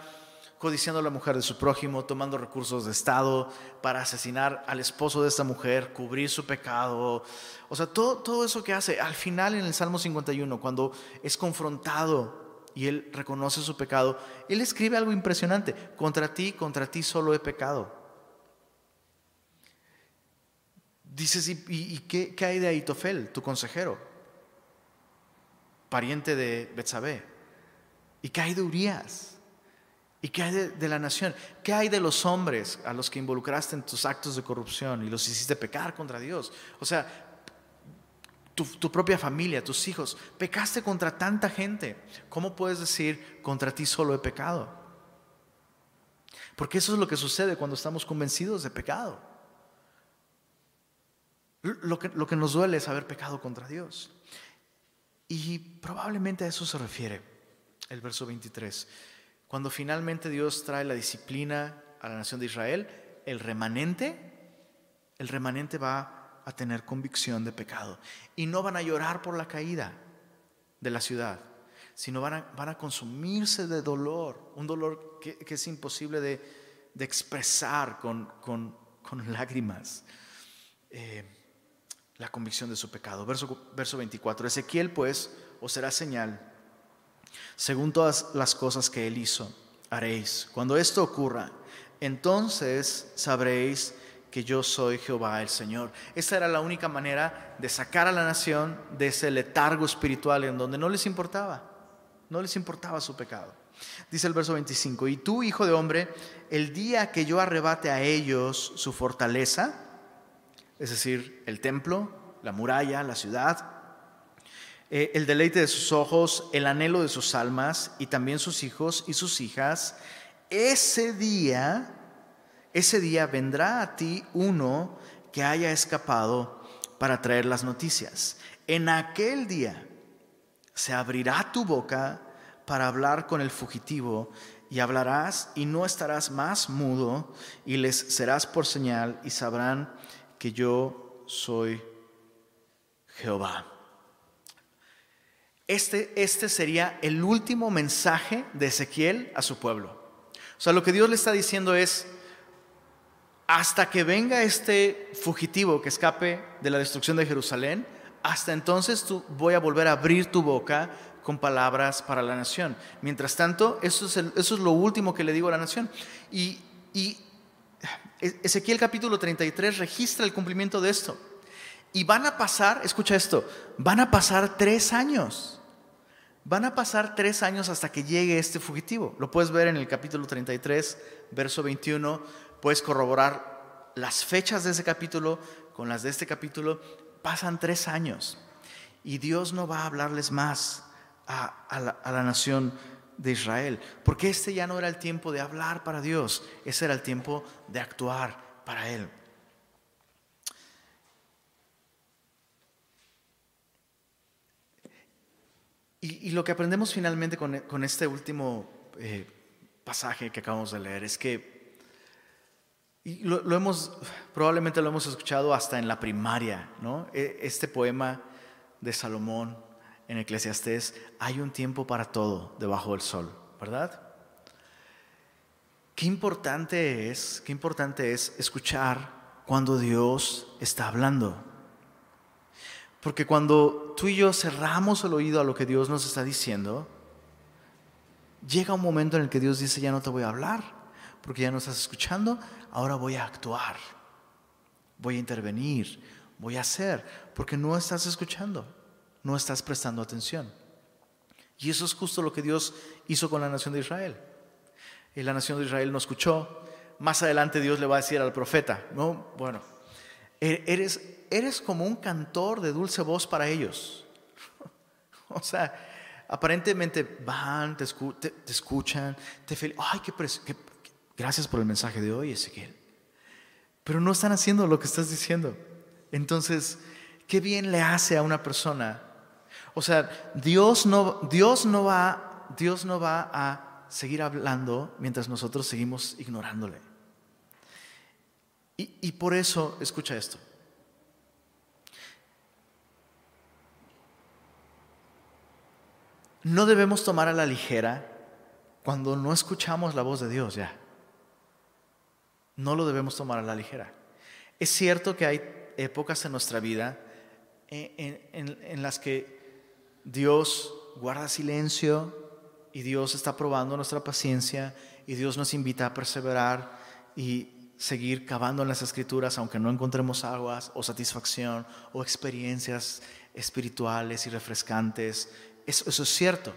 codiciando a la mujer de su prójimo, tomando recursos de Estado para asesinar al esposo de esta mujer, cubrir su pecado. O sea, todo, todo eso que hace, al final en el Salmo 51, cuando es confrontado y él reconoce su pecado, él escribe algo impresionante, contra ti, contra ti solo he pecado. Dices, ¿y, qué, hay de Aitofel, tu consejero? Pariente de Betsabé. ¿Y qué hay de Urias? ¿Y qué hay de, la nación? ¿Qué hay de los hombres a los que involucraste en tus actos de corrupción y los hiciste pecar contra Dios? O sea, tu, tu, propia familia, tus hijos, pecaste contra tanta gente. ¿Cómo puedes decir, contra ti solo he pecado? Porque eso es lo que sucede cuando estamos convencidos de pecado. Lo que, lo que nos duele es haber pecado contra Dios. Y probablemente a eso se refiere el verso 23. Cuando finalmente Dios trae la disciplina a la nación de Israel, el remanente, el remanente va a tener convicción de pecado. Y no van a llorar por la caída de la ciudad, sino van a, van a consumirse de dolor, un dolor que, es imposible de, expresar con, con, lágrimas. Eh, la convicción de su pecado. Verso, verso 24. Ezequiel pues os será señal según todas las cosas que él hizo, haréis. Cuando esto ocurra, entonces sabréis que yo soy Jehová el Señor. Esa era la única manera de sacar a la nación de ese letargo espiritual en donde no les importaba, no les importaba su pecado. Dice el verso 25, y tú, hijo de hombre, el día que yo arrebate a ellos su fortaleza, es decir, el templo, la muralla, la ciudad, eh, el deleite de sus ojos, el anhelo de sus almas y también sus hijos y sus hijas, ese día, ese día vendrá a ti uno que haya escapado para traer las noticias. En aquel día se abrirá tu boca para hablar con el fugitivo y hablarás y no estarás más mudo y les serás por señal y sabrán que yo soy Jehová. Este, este sería el último mensaje de Ezequiel a su pueblo. O sea, lo que Dios le está diciendo es, hasta que venga este fugitivo que escape de la destrucción de Jerusalén, hasta entonces tú, voy a volver a abrir tu boca con palabras para la nación. Mientras tanto, eso es, eso es lo último que le digo a la nación. Y, y Ezequiel capítulo 33 registra el cumplimiento de esto. Y van a pasar, escucha esto, van a pasar tres años. Van a pasar tres años hasta que llegue este fugitivo. Lo puedes ver en el capítulo 33, verso 21. Puedes corroborar las fechas de ese capítulo con las de este capítulo. Pasan tres años. Y Dios no va a hablarles más a, a la nación de Israel. Porque este ya no era el tiempo de hablar para Dios. Ese era el tiempo de actuar para Él. Y, lo que aprendemos finalmente con, este último eh, pasaje que acabamos de leer es que y lo, hemos, probablemente lo hemos escuchado hasta en la primaria, ¿no? E, este poema de Salomón en Eclesiastés, hay un tiempo para todo debajo del sol, ¿verdad? Qué importante es, qué importante es escuchar cuando Dios está hablando. Porque cuando tú y yo cerramos el oído a lo que Dios nos está diciendo, llega un momento en el que Dios dice, ya no te voy a hablar, porque ya no estás escuchando, ahora voy a actuar, voy a intervenir, voy a hacer, porque no estás escuchando, no estás prestando atención. Y eso es justo lo que Dios hizo con la nación de Israel. Y la nación de Israel no escuchó. Más adelante Dios le va a decir al profeta, no, bueno, e-, eres, eres como un cantor de dulce voz para ellos. o sea, aparentemente van, te, escuchan, te felicitan. Ay, qué, gracias por el mensaje de hoy, Ezequiel. Pero no están haciendo lo que estás diciendo. Entonces, qué bien le hace a una persona O sea, Dios no, Dios no, va, Dios no va a seguir hablando mientras nosotros seguimos ignorándole. Y, y por eso, escucha esto. No debemos tomar a la ligera cuando no escuchamos la voz de Dios ya. No lo debemos tomar a la ligera. Es cierto que hay épocas en nuestra vida en, las que Dios guarda silencio y Dios está probando nuestra paciencia y Dios nos invita a perseverar y seguir cavando en las escrituras aunque no encontremos aguas o satisfacción o experiencias espirituales y refrescantes. Eso, es cierto.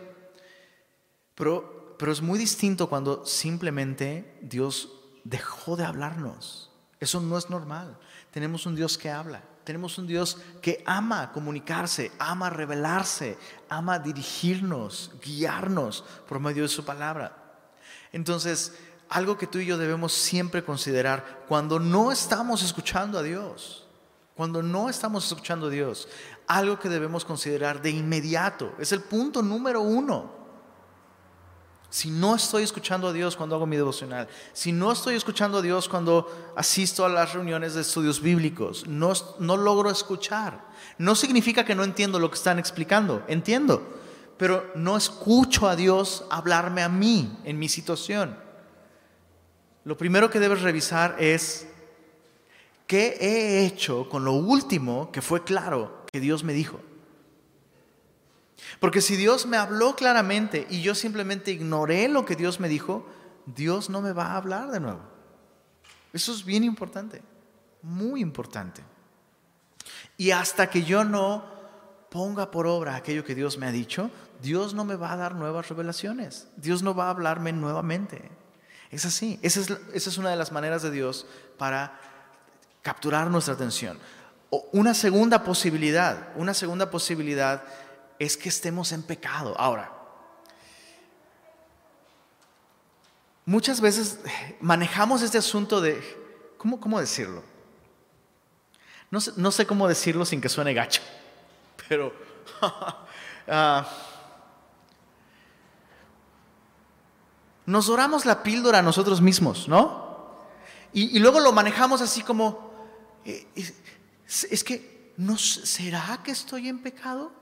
Pero, pero es muy distinto cuando simplemente Dios dejó de hablarnos. Eso no es normal. Tenemos un Dios que habla. Tenemos un Dios que ama comunicarse, ama revelarse, ama dirigirnos, guiarnos por medio de su palabra. Entonces, algo que tú y yo debemos siempre considerar cuando no estamos escuchando a Dios, cuando no estamos escuchando a Dios, algo que debemos considerar de inmediato, es el punto número uno. Si no estoy escuchando a Dios cuando hago mi devocional, si no estoy escuchando a Dios cuando asisto a las reuniones de estudios bíblicos, no, no logro escuchar. No significa que no entiendo lo que están explicando, entiendo, pero no escucho a Dios hablarme a mí en mi situación. Lo primero que debes revisar es qué he hecho con lo último que fue claro que Dios me dijo. Porque si Dios me habló claramente y yo simplemente ignoré lo que Dios me dijo, Dios no me va a hablar de nuevo. Eso es bien importante, muy importante. Y hasta que yo no ponga por obra aquello que Dios me ha dicho, Dios no me va a dar nuevas revelaciones. Dios no va a hablarme nuevamente. Es así. Esa es, esa es una de las maneras de Dios para capturar nuestra atención. O una segunda posibilidad, una segunda posibilidad es que estemos en pecado. Ahora, muchas veces manejamos este asunto de, ¿cómo, cómo decirlo? No sé, no sé, cómo decirlo sin que suene gacho, pero ah, nos doramos la píldora a nosotros mismos, ¿no? Y, luego lo manejamos así como, eh, es que, ¿no, ¿será que estoy en pecado?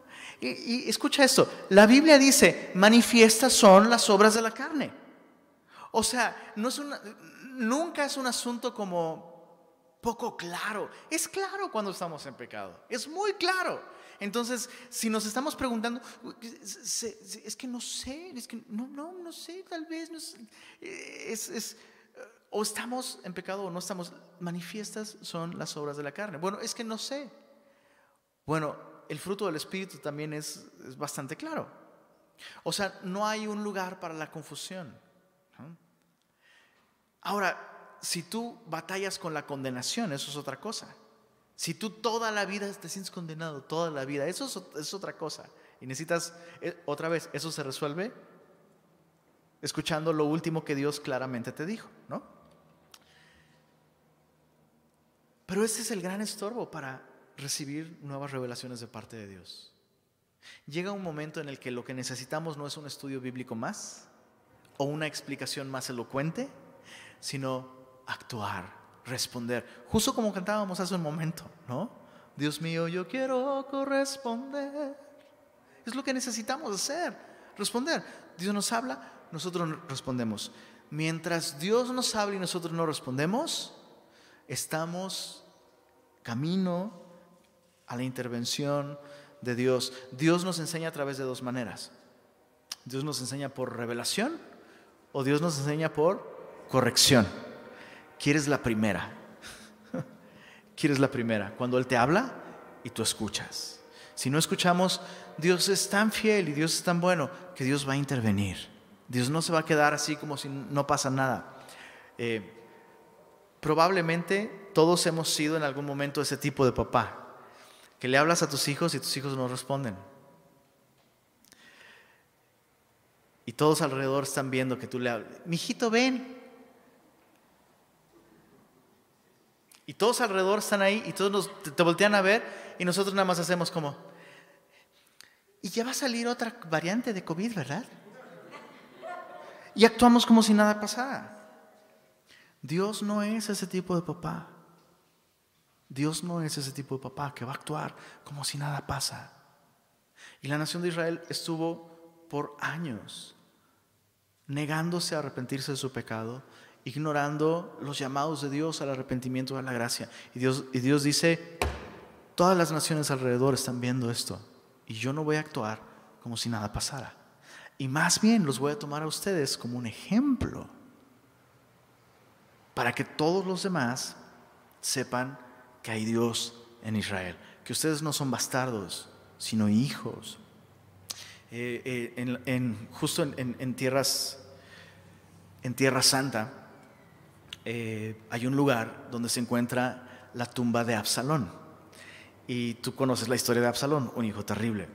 Y, escucha esto, la Biblia dice, manifiestas son las obras de la carne. O sea, no es nunca es un asunto como poco claro. Es claro cuando estamos en pecado, es muy claro. Entonces, si nos estamos preguntando, es que no sé, es que no, no, no sé, tal vez, no es, o estamos en pecado o no estamos, manifiestas son las obras de la carne. Bueno, es que no sé. Bueno, el fruto del Espíritu también es, bastante claro. O sea, no hay un lugar para la confusión. Ahora, si tú batallas con la condenación, eso es otra cosa. Si tú toda la vida te sientes condenado, toda la vida, eso es, otra cosa. Y necesitas, eh, otra vez, eso se resuelve escuchando lo último que Dios claramente te dijo, ¿no? Pero ese es el gran estorbo para recibir nuevas revelaciones de parte de Dios. Llega un momento en el que lo que necesitamos no es un estudio bíblico más o una explicación más elocuente, sino actuar, responder, justo como cantábamos hace un momento, ¿no? Dios mío, yo quiero corresponder. Es lo que necesitamos hacer, responder. Dios nos habla, nosotros respondemos. Mientras Dios nos habla y nosotros no respondemos, estamos camino a la intervención de Dios. Dios nos enseña a través de dos maneras. Dios nos enseña por revelación o Dios nos enseña por corrección. ¿Quieres la primera? ¿Quieres la primera? Cuando Él te habla y tú escuchas. Si no escuchamos, Dios es tan fiel y Dios es tan bueno que Dios va a intervenir. Dios no se va a quedar así como si no pasa nada. Eh, probablemente todos hemos sido en algún momento ese tipo de papá que le hablas a tus hijos y tus hijos no responden. Y todos alrededor están viendo que tú le hablas. Mijito, ven. Y todos alrededor están ahí y todos te, voltean a ver y nosotros nada más hacemos como. Y ya va a salir otra variante de COVID, ¿verdad? Y actuamos como si nada pasara. Dios no es ese tipo de papá. Dios no es ese tipo de papá que va a actuar como si nada pasa. Y la nación de Israel estuvo por años negándose a arrepentirse de su pecado, ignorando los llamados de Dios al arrepentimiento, a la gracia. Y Dios, y Dios dice, todas las naciones alrededor están viendo esto y yo no voy a actuar como si nada pasara. Y más bien los voy a tomar a ustedes como un ejemplo para que todos los demás sepan que hay Dios en Israel, que ustedes no son bastardos, sino hijos. Eh, eh, en, justo en, tierras, en Tierra Santa eh, hay un lugar donde se encuentra la tumba de Absalón. Y tú conoces la historia de Absalón, un hijo terrible.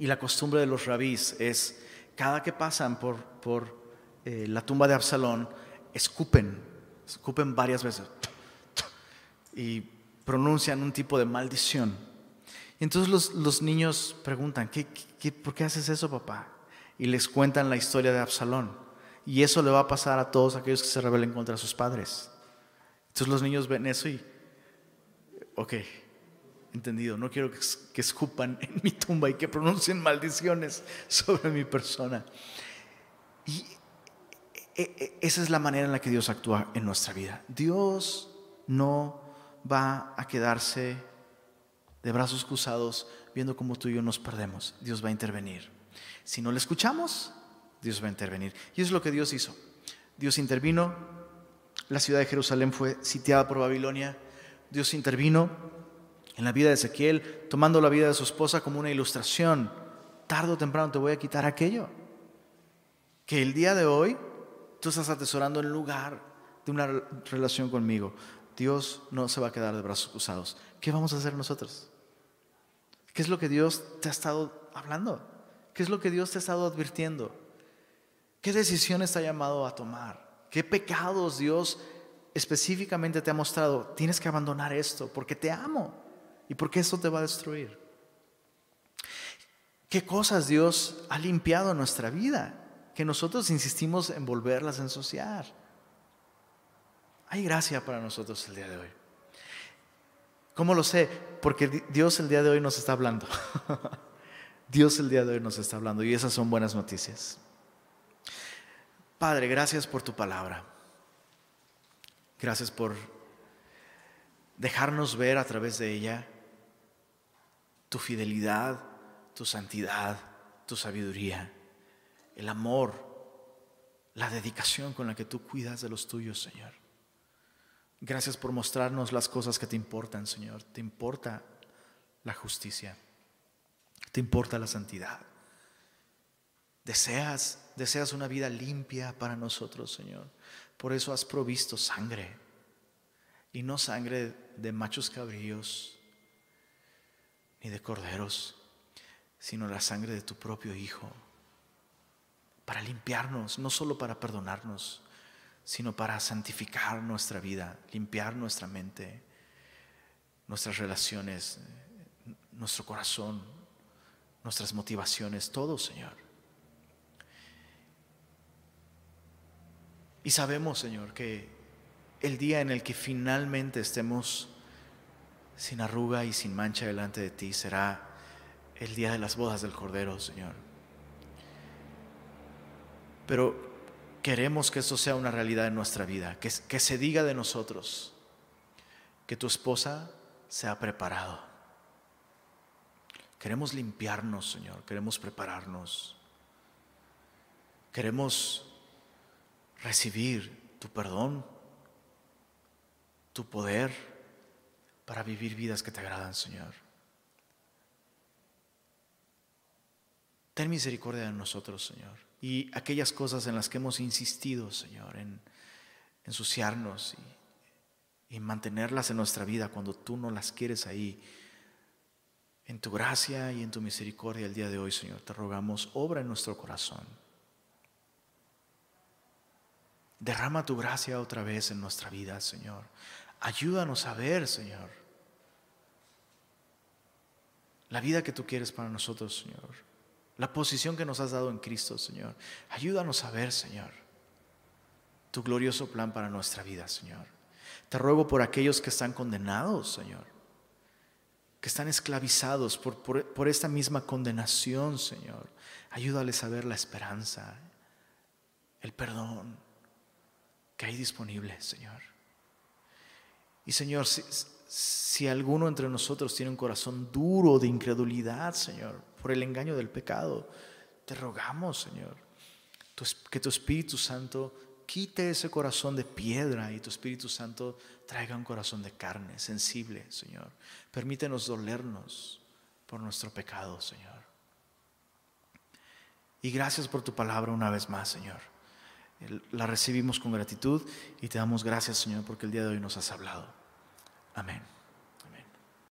Y la costumbre de los rabís es, cada que pasan por, por la tumba de Absalón, escupen, escupen varias veces y pronuncian un tipo de maldición. Y entonces los, los niños preguntan, ¿Qué, qué, por qué haces eso, papá? Y les cuentan la historia de Absalón. Y eso le va a pasar a todos aquellos que se rebelen contra sus padres. Entonces los niños ven eso y, ok, entendido, no quiero que, que escupan en mi tumba y que pronuncien maldiciones sobre mi persona. Y e, e, esa es la manera en la que Dios actúa en nuestra vida. Dios no va a quedarse de brazos cruzados viendo cómo tú y yo nos perdemos. Dios va a intervenir. Si no le escuchamos, Dios va a intervenir. Y eso es lo que Dios hizo. Dios intervino, la ciudad de Jerusalén fue sitiada por Babilonia, Dios intervino en la vida de Ezequiel, tomando la vida de su esposa como una ilustración. Tardo o temprano te voy a quitar aquello. Que el día de hoy tú estás atesorando el lugar de una relación conmigo. Dios no se va a quedar de brazos cruzados. ¿Qué vamos a hacer nosotros? ¿Qué es lo que Dios te ha estado hablando? ¿Qué es lo que Dios te ha estado advirtiendo? ¿Qué decisiones te ha llamado a tomar? ¿Qué pecados Dios específicamente te ha mostrado? Tienes que abandonar esto porque te amo y porque esto te va a destruir. ¿Qué cosas Dios ha limpiado en nuestra vida? que nosotros insistimos en volverlas a ensuciar. Hay gracia para nosotros el día de hoy. ¿Cómo lo sé? Porque Dios el día de hoy nos está hablando. Dios el día de hoy nos está hablando y esas son buenas noticias. Padre, gracias por tu palabra. Gracias por dejarnos ver a través de ella tu fidelidad, tu santidad, tu sabiduría el amor, la dedicación con la que tú cuidas de los tuyos, Señor. Gracias por mostrarnos las cosas que te importan, Señor. Te importa la justicia, te importa la santidad. Deseas, deseas una vida limpia para nosotros, Señor. Por eso has provisto sangre y no sangre de machos cabríos ni de corderos, sino la sangre de tu propio Hijo para limpiarnos, no solo para perdonarnos, sino para santificar nuestra vida, limpiar nuestra mente, nuestras relaciones, nuestro corazón, nuestras motivaciones, todo, Señor. Y sabemos, Señor, que el día en el que finalmente estemos sin arruga y sin mancha delante de ti será el día de las bodas del Cordero, Señor. Pero queremos que eso sea una realidad en nuestra vida, que, que se diga de nosotros que tu esposa se ha preparado. Queremos limpiarnos, Señor, queremos prepararnos. Queremos recibir tu perdón, tu poder para vivir vidas que te agradan, Señor. Ten misericordia de nosotros, Señor y aquellas cosas en las que hemos insistido, Señor, en ensuciarnos y, y mantenerlas en nuestra vida cuando tú no las quieres ahí. En tu gracia y en tu misericordia el día de hoy, Señor, te rogamos, obra en nuestro corazón. Derrama tu gracia otra vez en nuestra vida, Señor. Ayúdanos a ver, Señor, la vida que tú quieres para nosotros, Señor, la posición que nos has dado en Cristo, Señor. Ayúdanos a ver, Señor, tu glorioso plan para nuestra vida, Señor. Te ruego por aquellos que están condenados, Señor, que están esclavizados por, por esta misma condenación, Señor. Ayúdales a ver la esperanza, el perdón que hay disponible, Señor. Y Señor, si, alguno entre nosotros tiene un corazón duro de incredulidad, Señor, por el engaño del pecado, te rogamos, Señor, que tu Espíritu Santo quite ese corazón de piedra y tu Espíritu Santo traiga un corazón de carne, sensible, Señor. Permítenos dolernos por nuestro pecado, Señor. Y gracias por tu palabra una vez más, Señor. La recibimos con gratitud y te damos gracias, Señor, porque el día de hoy nos has hablado. Amén.